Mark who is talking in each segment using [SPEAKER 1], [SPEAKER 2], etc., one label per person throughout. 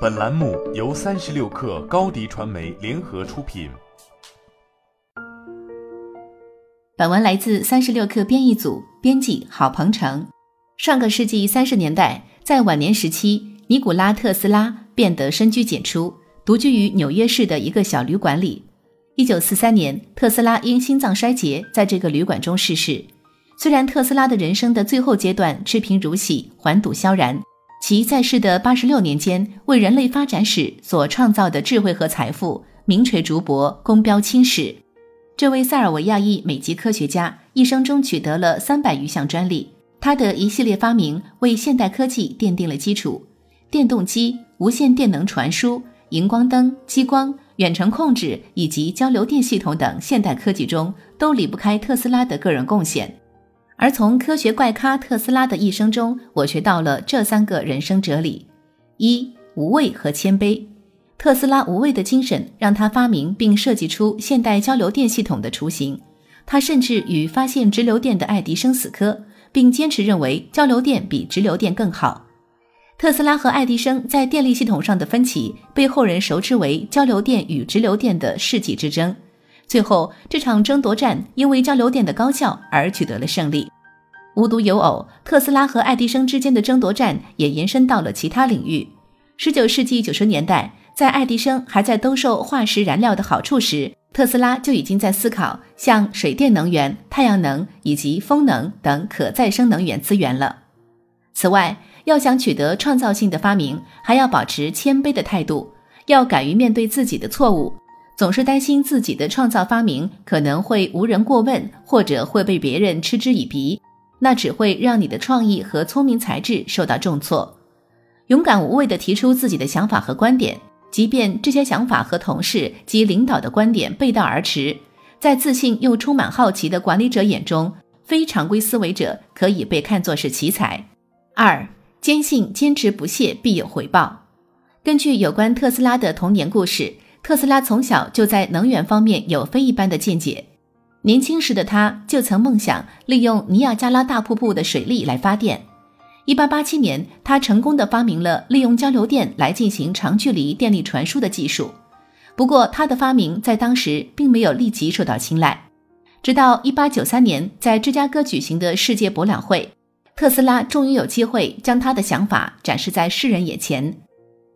[SPEAKER 1] 本栏目由三十六氪高低传媒联合出品。
[SPEAKER 2] 本文来自三十六氪编译组，编辑郝鹏程。上个世纪三十年代，在晚年时期，尼古拉特斯拉变得深居简出，独居于纽约市的一个小旅馆里。一九四三年，特斯拉因心脏衰竭在这个旅馆中逝世。虽然特斯拉的人生的最后阶段赤贫如洗，环堵萧然。其在世的八十六年间，为人类发展史所创造的智慧和财富名垂竹帛，功标青史。这位塞尔维亚裔美籍科学家一生中取得了三百余项专利，他的一系列发明为现代科技奠定了基础。电动机、无线电能传输、荧光灯、激光、远程控制以及交流电系统等现代科技中，都离不开特斯拉的个人贡献。而从科学怪咖特斯拉的一生中，我学到了这三个人生哲理：一、无畏和谦卑。特斯拉无畏的精神让他发明并设计出现代交流电系统的雏形。他甚至与发现直流电的爱迪生死磕，并坚持认为交流电比直流电更好。特斯拉和爱迪生在电力系统上的分歧，被后人熟知为交流电与直流电的世纪之争。最后，这场争夺战因为交流电的高效而取得了胜利。无独有偶，特斯拉和爱迪生之间的争夺战也延伸到了其他领域。十九世纪九十年代，在爱迪生还在兜售化石燃料的好处时，特斯拉就已经在思考像水电能源、太阳能以及风能等可再生能源资源了。此外，要想取得创造性的发明，还要保持谦卑的态度，要敢于面对自己的错误。总是担心自己的创造发明可能会无人过问，或者会被别人嗤之以鼻，那只会让你的创意和聪明才智受到重挫。勇敢无畏地提出自己的想法和观点，即便这些想法和同事及领导的观点背道而驰，在自信又充满好奇的管理者眼中，非常规思维者可以被看作是奇才。二，坚信坚持不懈必有回报。根据有关特斯拉的童年故事。特斯拉从小就在能源方面有非一般的见解。年轻时的他就曾梦想利用尼亚加拉大瀑布的水力来发电。1887年，他成功的发明了利用交流电来进行长距离电力传输的技术。不过，他的发明在当时并没有立即受到青睐。直到1893年，在芝加哥举行的世界博览会，特斯拉终于有机会将他的想法展示在世人眼前。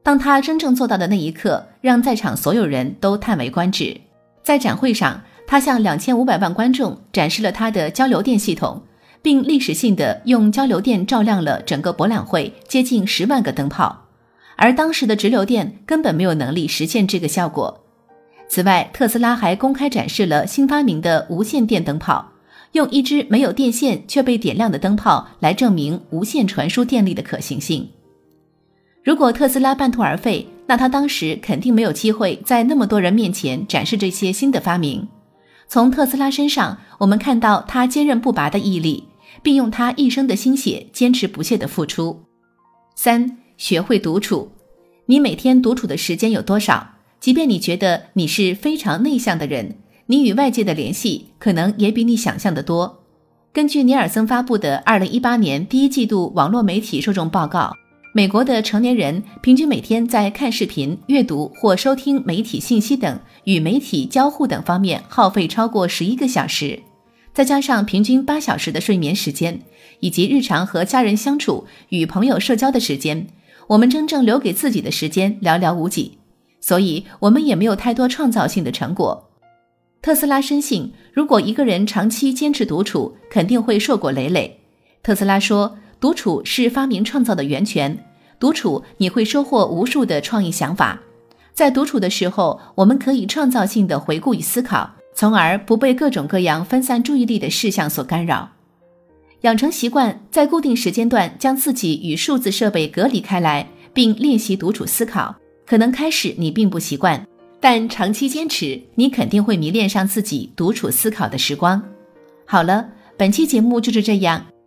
[SPEAKER 2] 当他真正做到的那一刻，让在场所有人都叹为观止。在展会上，他向两千五百万观众展示了他的交流电系统，并历史性的用交流电照亮了整个博览会接近十万个灯泡，而当时的直流电根本没有能力实现这个效果。此外，特斯拉还公开展示了新发明的无线电灯泡，用一只没有电线却被点亮的灯泡来证明无线传输电力的可行性。如果特斯拉半途而废，那他当时肯定没有机会在那么多人面前展示这些新的发明。从特斯拉身上，我们看到他坚韧不拔的毅力，并用他一生的心血坚持不懈的付出。三、学会独处。你每天独处的时间有多少？即便你觉得你是非常内向的人，你与外界的联系可能也比你想象的多。根据尼尔森发布的二零一八年第一季度网络媒体受众报告。美国的成年人平均每天在看视频、阅读或收听媒体信息等与媒体交互等方面耗费超过十一个小时，再加上平均八小时的睡眠时间，以及日常和家人相处、与朋友社交的时间，我们真正留给自己的时间寥寥无几，所以我们也没有太多创造性的成果。特斯拉深信，如果一个人长期坚持独处，肯定会硕果累累。特斯拉说。独处是发明创造的源泉。独处，你会收获无数的创意想法。在独处的时候，我们可以创造性的回顾与思考，从而不被各种各样分散注意力的事项所干扰。养成习惯，在固定时间段将自己与数字设备隔离开来，并练习独处思考。可能开始你并不习惯，但长期坚持，你肯定会迷恋上自己独处思考的时光。好了，本期节目就是这样。